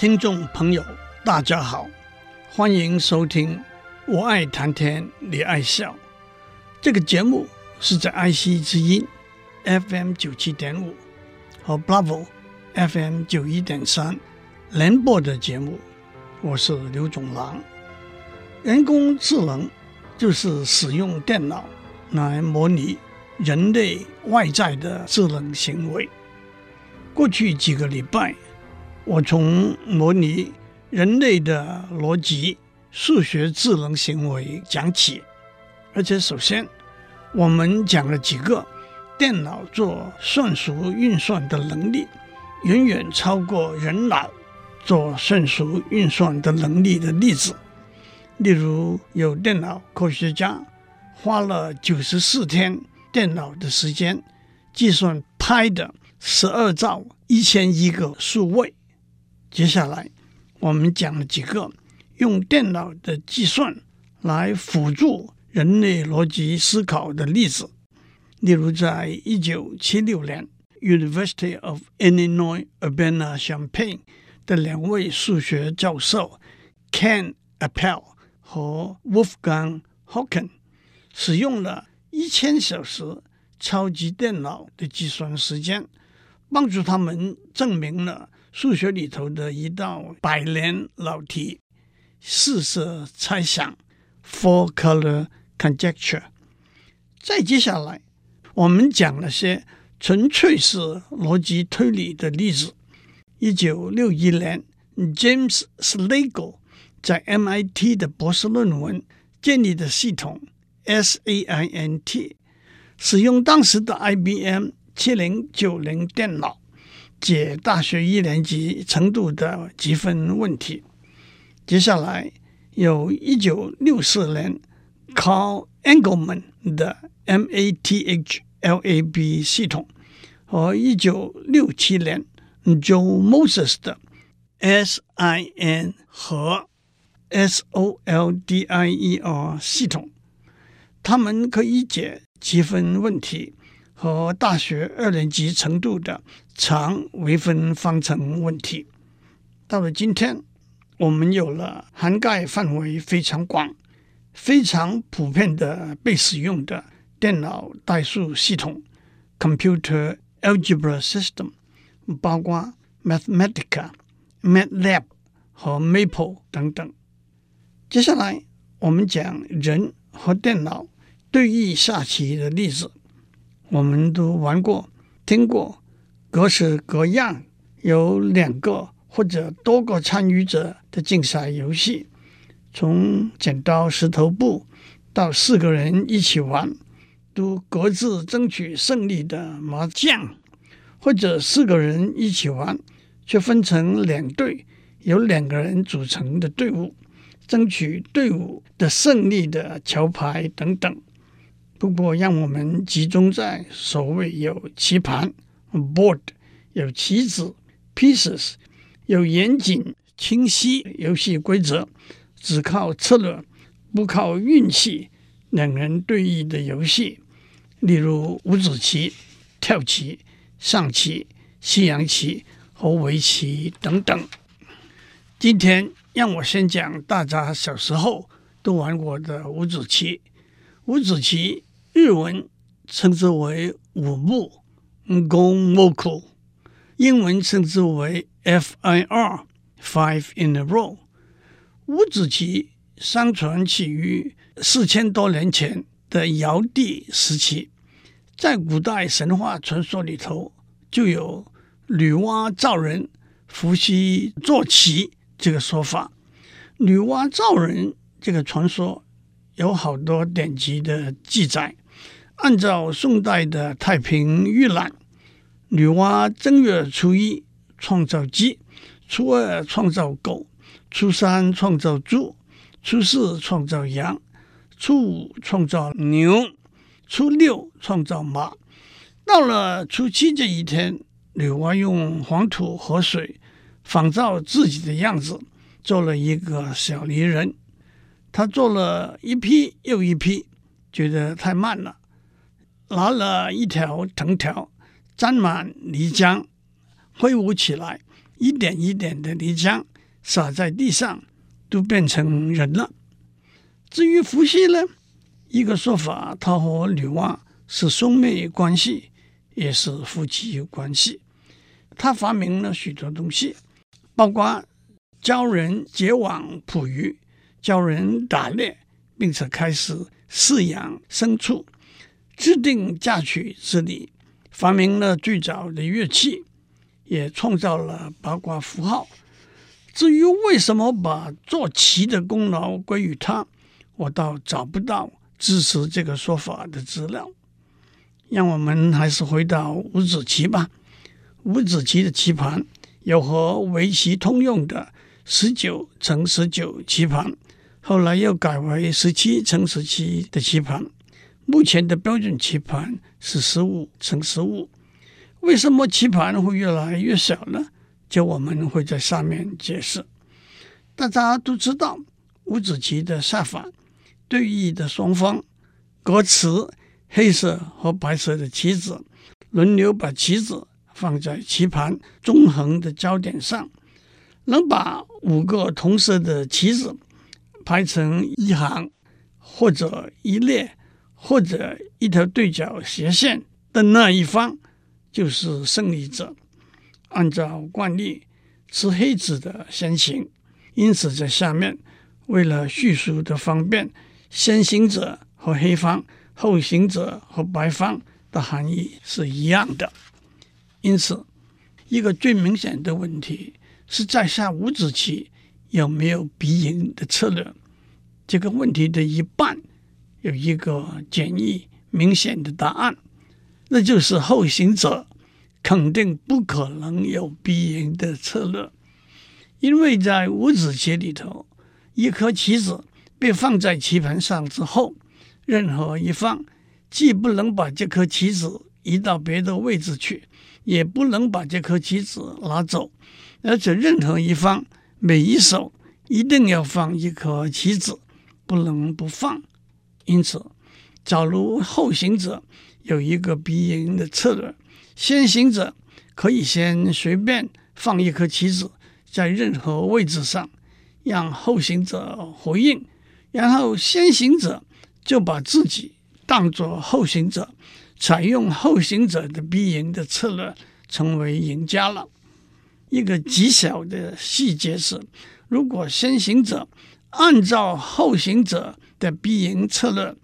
听众朋友，大家好，欢迎收听《我爱谈天，你爱笑》这个节目是在爱惜之音 FM 九七点五和 Bravo FM 九一点三联播的节目。我是刘总郎。人工智能就是使用电脑来模拟人类外在的智能行为。过去几个礼拜。我从模拟人类的逻辑、数学智能行为讲起，而且首先我们讲了几个电脑做算术运算的能力远远超过人脑做算术运算的能力的例子。例如，有电脑科学家花了九十四天电脑的时间计算拍的十二兆一千亿个数位。接下来，我们讲了几个用电脑的计算来辅助人类逻辑思考的例子。例如，在一九七六年，University of Illinois Urbana-Champaign 的两位数学教授 Ken Appel 和 Wolfgang Haken 使用了一千小时超级电脑的计算时间，帮助他们证明了。数学里头的一道百年老题，四色猜想 （Four-color conjecture）。再接下来，我们讲了些纯粹是逻辑推理的例子。一九六一年，James Slagle 在 MIT 的博士论文建立的系统 SAINT，使用当时的 IBM 七零九零电脑。解大学一年级程度的积分问题。接下来有一九六四年 Carl Engelman 的 MATLAB 系统和一九六七年 Joe Moses 的 SIN 和 SOLDIER 系统，他们可以解积分问题。和大学二年级程度的长微分方程问题，到了今天，我们有了涵盖范围非常广、非常普遍的被使用的电脑代数系统 （Computer Algebra System），包括 Mathematica、MATLAB 和 Maple 等等。接下来，我们讲人和电脑对弈下棋的例子。我们都玩过、听过各式各样有两个或者多个参与者的竞赛游戏，从剪刀石头布到四个人一起玩，都各自争取胜利的麻将，或者四个人一起玩，却分成两队，由两个人组成的队伍，争取队伍的胜利的桥牌等等。不过，让我们集中在所谓有棋盘 （board）、有棋子 （pieces）、有严谨清晰游戏规则，只靠策略不靠运气，两人对弈的游戏，例如五子棋、跳棋、象棋、西洋棋和围棋等等。今天让我先讲大家小时候都玩过的五子棋。五子棋。日文称之为五目 Gomoku，英文称之为 FIR（Five in a Row）。五子棋相传起于四千多年前的尧帝时期，在古代神话传说里头就有女娲造人、伏羲做棋这个说法。女娲造人这个传说有好多典籍的记载。按照宋代的《太平御览》，女娲正月初一创造鸡，初二创造狗，初三创造猪，初四创造羊，初五创造牛，初六创造马。到了初七这一天，女娲用黄土和水仿造自己的样子，做了一个小泥人。她做了一批又一批，觉得太慢了，拿了一条藤条，沾满泥浆。挥舞起来，一点一点的泥浆洒在地上，都变成人了。至于伏羲呢，一个说法，他和女娲是兄妹关系，也是夫妻关系。他发明了许多东西，包括教人结网捕鱼，教人打猎，并且开始饲养牲畜，制定嫁娶之礼，发明了最早的乐器。也创造了八卦符号。至于为什么把做棋的功劳归于他，我倒找不到支持这个说法的资料。让我们还是回到五子棋吧。五子棋的棋盘有和围棋通用的十九乘十九棋盘，后来又改为十七乘十七的棋盘。目前的标准棋盘是十五乘十五。为什么棋盘会越来越小呢？就我们会在上面解释。大家都知道，五子棋的下法，对弈的双方各持黑色和白色的棋子，轮流把棋子放在棋盘中横的交点上，能把五个同色的棋子排成一行，或者一列，或者一条对角斜线的那一方。就是胜利者。按照惯例，吃黑子的先行，因此在下面为了叙述的方便，先行者和黑方，后行者和白方的含义是一样的。因此，一个最明显的问题是在下五子棋有没有必赢的策略？这个问题的一半有一个简易明显的答案。那就是后行者肯定不可能有必赢的策略，因为在五子棋里头，一颗棋子被放在棋盘上之后，任何一方既不能把这颗棋子移到别的位置去，也不能把这颗棋子拿走，而且任何一方每一手一定要放一颗棋子，不能不放。因此，假如后行者，有一个必赢的策略，先行者可以先随便放一颗棋子在任何位置上，让后行者回应，然后先行者就把自己当作后行者，采用后行者的必赢的策略，成为赢家了。一个极小的细节是，如果先行者按照后行者的必赢策略，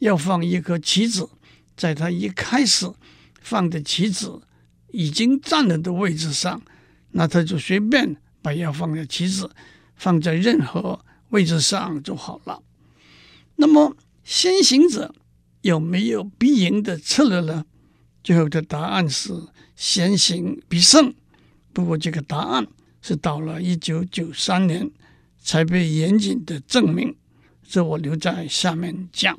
要放一颗棋子。在他一开始放的棋子已经占了的位置上，那他就随便把要放的棋子放在任何位置上就好了。那么先行者有没有必赢的策略呢？最后的答案是先行必胜。不过这个答案是到了一九九三年才被严谨的证明，这我留在下面讲。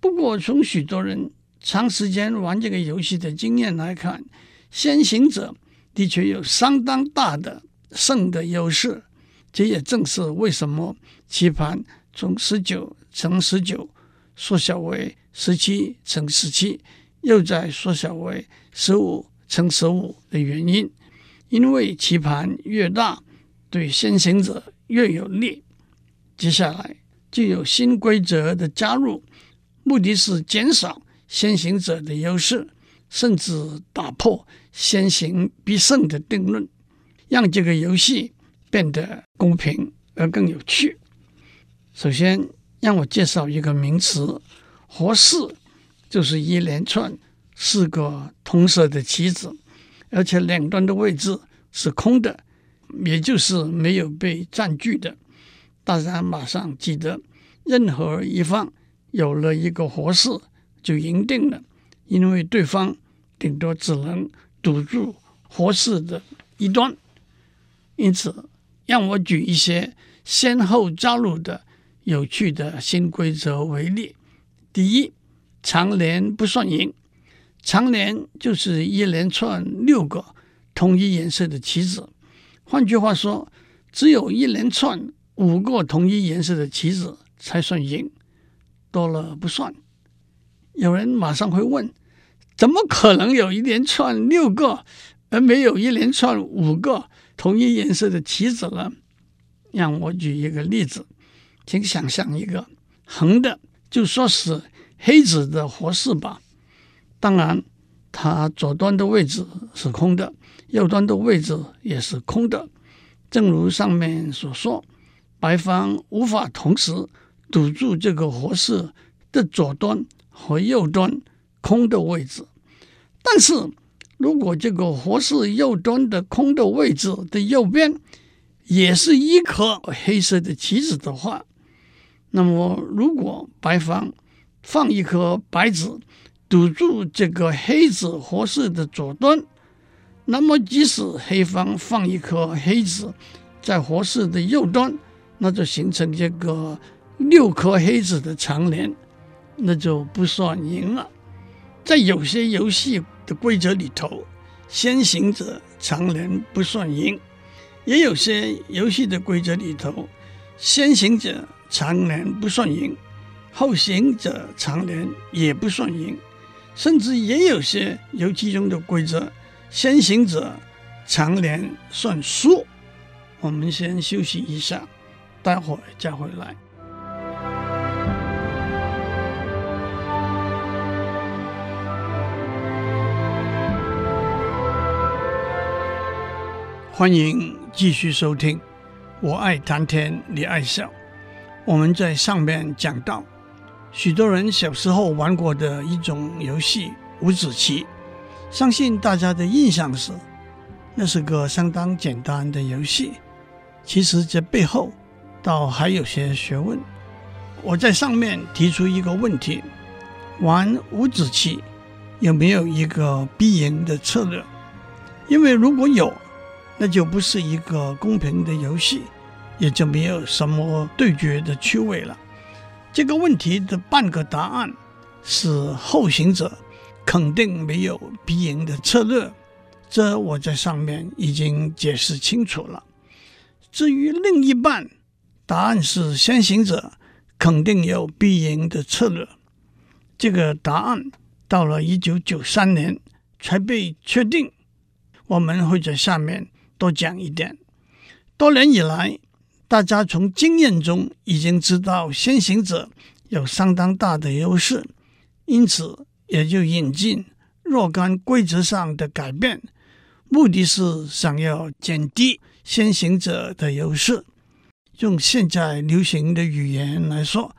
不过，从许多人长时间玩这个游戏的经验来看，先行者的确有相当大的胜的优势。这也正是为什么棋盘从十九乘十九缩小为十七乘十七，又再缩小为十五乘十五的原因。因为棋盘越大，对先行者越有利。接下来就有新规则的加入。目的是减少先行者的优势，甚至打破先行必胜的定论，让这个游戏变得公平而更有趣。首先，让我介绍一个名词“活四”，就是一连串四个同色的棋子，而且两端的位置是空的，也就是没有被占据的。大家马上记得，任何一方。有了一个活四就赢定了，因为对方顶多只能堵住活四的一端。因此，让我举一些先后加入的有趣的新规则为例。第一，长连不算赢。长连就是一连串六个同一颜色的棋子。换句话说，只有一连串五个同一颜色的棋子才算赢，多了不算。有人马上会问：怎么可能有一连串六个，而没有一连串五个同一颜色的棋子呢？让我举一个例子，请想象一个横的，就说是黑子的活士吧。当然，它左端的位置是空的，右端的位置也是空的。正如上面所说，白方无法同时堵住这个活士的左端和右端空的位置。但是如果这个活士右端的空的位置的右边也是一颗黑色的棋子的话，那么如果白方放一颗白子堵住这个黑子活士的左端，那么即使黑方放一颗黑子在活士的右端，那就形成这个六颗黑子的长连，那就不算赢了。在有些游戏的规则里头，先行者长连不算赢；也有些游戏的规则里头，先行者长连不算赢，后行者长连也不算赢。甚至也有些游戏中的规则，先行者长连算输。我们先休息一下，待会儿再回来。欢迎继续收听，我爱谈天，你爱笑。我们在上面讲到。许多人小时候玩过的一种游戏五子棋，相信大家的印象是，那是个相当简单的游戏。其实这背后倒还有些学问。我在上面提出一个问题：玩五子棋有没有一个必赢的策略？因为如果有，那就不是一个公平的游戏，也就没有什么对决的趣味了。这个问题的半个答案是后行者肯定没有必赢的策略，这我在上面已经解释清楚了。至于另一半，答案是先行者肯定有必赢的策略。这个答案到了一九九三年才被确定。我们会在下面多讲一点。多年以来，大家从经验中已经知道先行者有相当大的优势，因此也就引进若干规则上的改变，目的是想要减低先行者的优势。用现在流行的语言来说，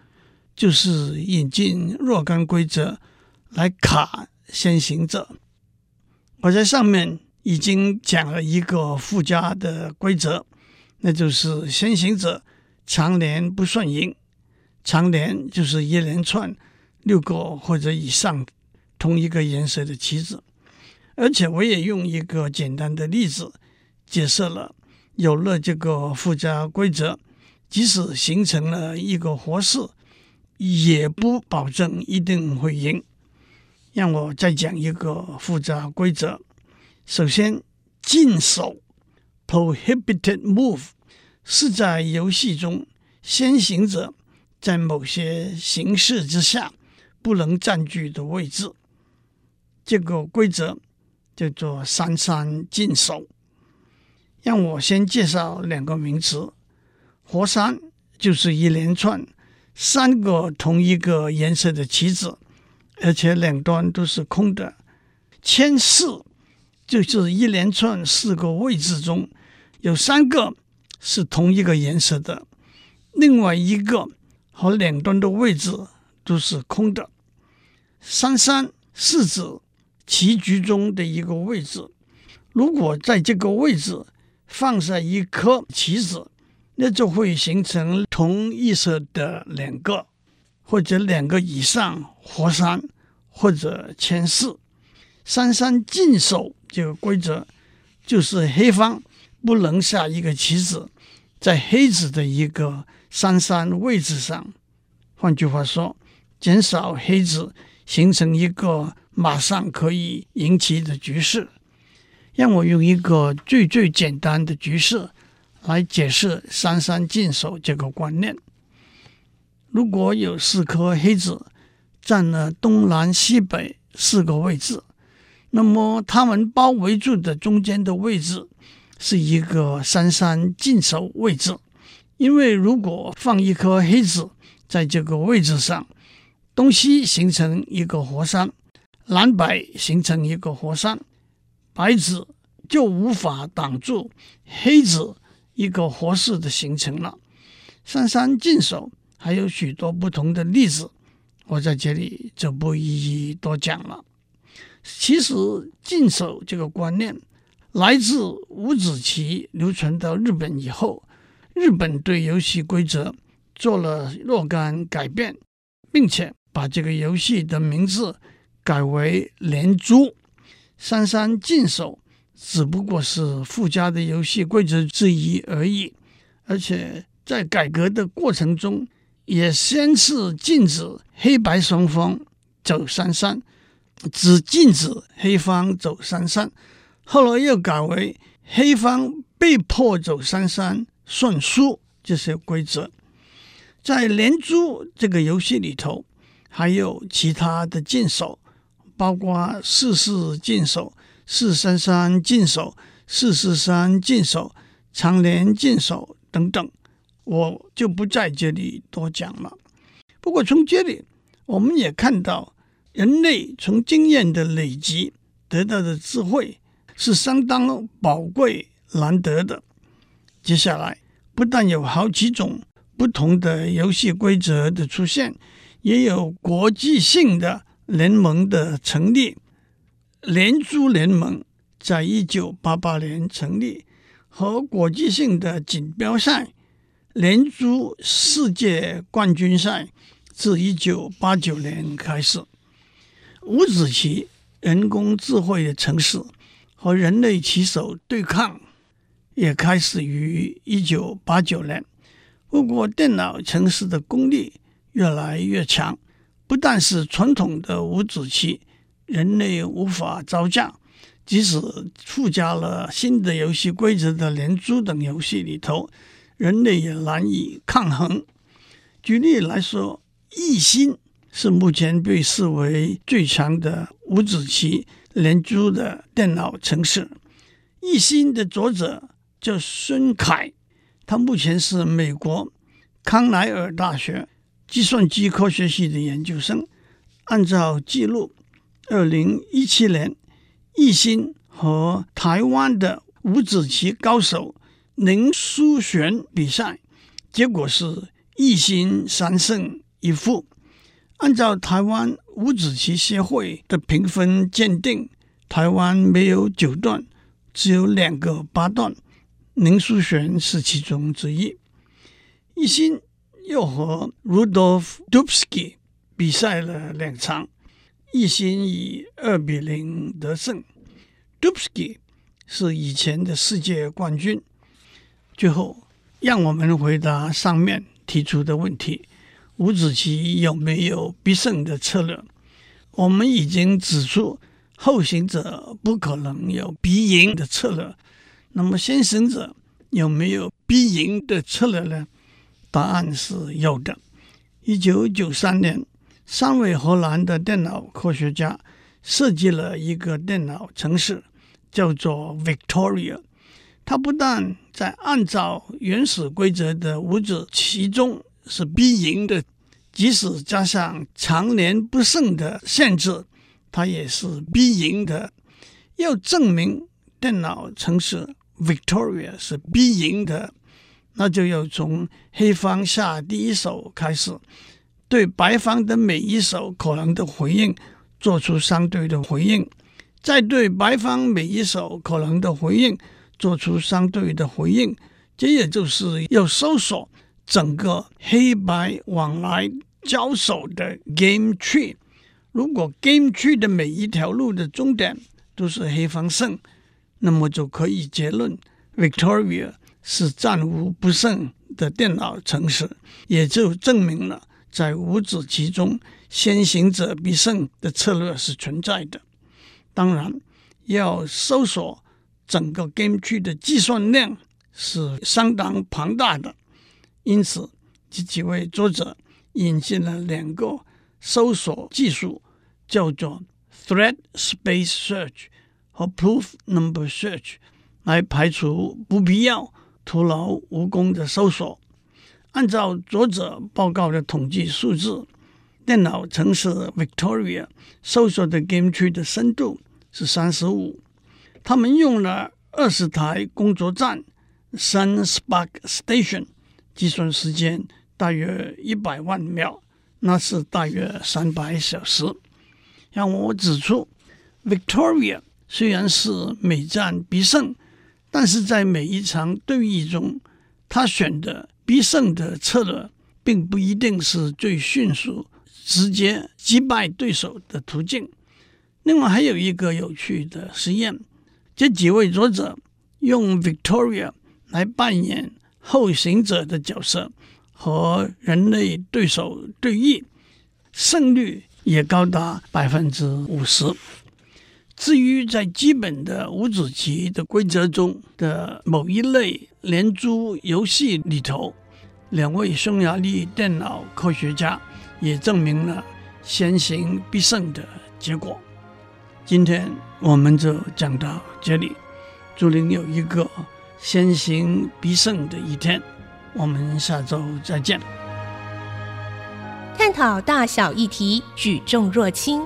就是引进若干规则来卡先行者。我在上面已经讲了一个附加的规则。那就是先行者长连不算赢，长连就是一连串六个或者以上同一个颜色的棋子，而且我也用一个简单的例子解释了，有了这个附加规则，即使形成了一个活士，也不保证一定会赢。让我再讲一个复杂规则，首先禁手。Prohibited move 是在游戏中先行者在某些形势之下不能占据的位置。这个规则叫做“三三禁手”。让我先介绍两个名词：活三就是一连串三个同一个颜色的棋子，而且两端都是空的；牵四就是一连串四个位置中。有三个是同一个颜色的，另外一个和两端的位置都是空的。三三是指棋局中的一个位置，如果在这个位置放下一颗棋子，那就会形成同一色的两个或者两个以上活三或者牵四。三三禁手这个规则。就是黑方不能下一个棋子在黑子的一个三三位置上。换句话说，减少黑子形成一个马上可以赢棋的局势。让我用一个最最简单的局势来解释“三三进守”这个观念。如果有四颗黑子占了东南西北四个位置，那么它们包围住的中间的位置是一个三三进守位置。因为如果放一颗黑子，在这个位置上，东西形成一个活山，南北形成一个活山，白子就无法挡住黑子一个合适的形成了。三三进守还有许多不同的例子，我在这里就不一一多讲了。其实进守这个观念来自五子棋流传到日本以后，日本对游戏规则。做了若干改变，并且把这个游戏的名字改为连珠。三三进守只不过是附加的游戏规则之一而已，而且在改革的过程中，也先是禁止黑白双方走三三，只禁止黑方走三三，后来又改为黑方被迫走三三算输这些规则。在连珠这个游戏里头，还有其他的禁手，包括四四禁手、四三三进手、四四三进手、长连进手等等，我就不在这里多讲了。不过从这里我们也看到，人类从经验的累积得到的智慧是相当宝贵难得的。接下来不但有好几种。不同的游戏规则的出现，也有国际性的联盟的成立。联珠联盟在一九八八年成立，和国际性的锦标赛联珠世界冠军赛自一九八九年开始。五子棋人工智慧的程式和人类棋手对抗，也开始于一九八九年。不过，电脑程式的功力越来越强，不但是传统的五子棋，人类无法招架；即使附加了新的游戏规则的连珠等游戏里头，人类也难以抗衡。举例来说，易星是目前被视为最强的五子棋连珠的电脑程式。易星的作者叫孙凯。他目前是美国康奈尔大学计算机科学系的研究生。按照记录，二零一七年，易星和台湾的五子棋高手林书玄比赛，结果是易星三胜一负。按照台湾五子棋协会的评分鉴定，台湾没有九段，只有两个八段。林书玄是其中之一。易星又和 Rudolf Dubsky 比赛了两场，一心以二比零得胜。Dubsky 是以前的世界冠军。最后，让我们回答上面提出的问题：五子棋有没有必胜的策略？我们已经指出，后行者不可能有必赢的策略。那么先行者有没有必赢的策略呢？答案是有的。一九九三年，三位荷兰的电脑科学家设计了一个电脑程式，叫做 Victoria。它不但在按照原始规则的五子棋中是必赢的，即使加上常年不胜的限制，它也是必赢的。要证明电脑程式。Victoria 是必赢的，那就要从黑方下第一手开始，对白方的每一手可能的回应做出相对的回应，再对白方每一手可能的回应做出相对的回应。这也就是要搜索整个黑白往来交手的 game tree。如果 game tree 的每一条路的终点都是黑方胜。那么就可以结论，Victoria 是战无不胜的电脑程式，也就证明了在五子棋中先行者必胜的策略是存在的。当然，要搜索整个 game tree 的计算量是相当庞大的，因此这几位作者引进了两个搜索技术，叫做 Thread Space Search 和 Proof Number Search，来排除不必要、徒劳无功的搜索。按照作者报告的统计数字，电脑城市 Victoria 搜索的 game tree 的深度是三十五。他们用了二十台工作站 SunSpark Station，计算时间大约一百万秒，那是大约三百小时。让我指出，Victoria 虽然是每战必胜，但是在每一场对弈中，他选的必胜的策略，并不一定是最迅速、直接击败对手的途径。另外，还有一个有趣的实验，这几位作者用 Victoria 来扮演后行者的角色，和人类对手对弈，胜率也高达百分之五十。至于在基本的五子棋的规则中的某一类连珠游戏里头，两位匈牙利电脑科学家也证明了先行必胜的结果。今天我们就讲到这里，祝您有一个先行必胜的一天。我们下周再见。探讨大小议题，举重若轻，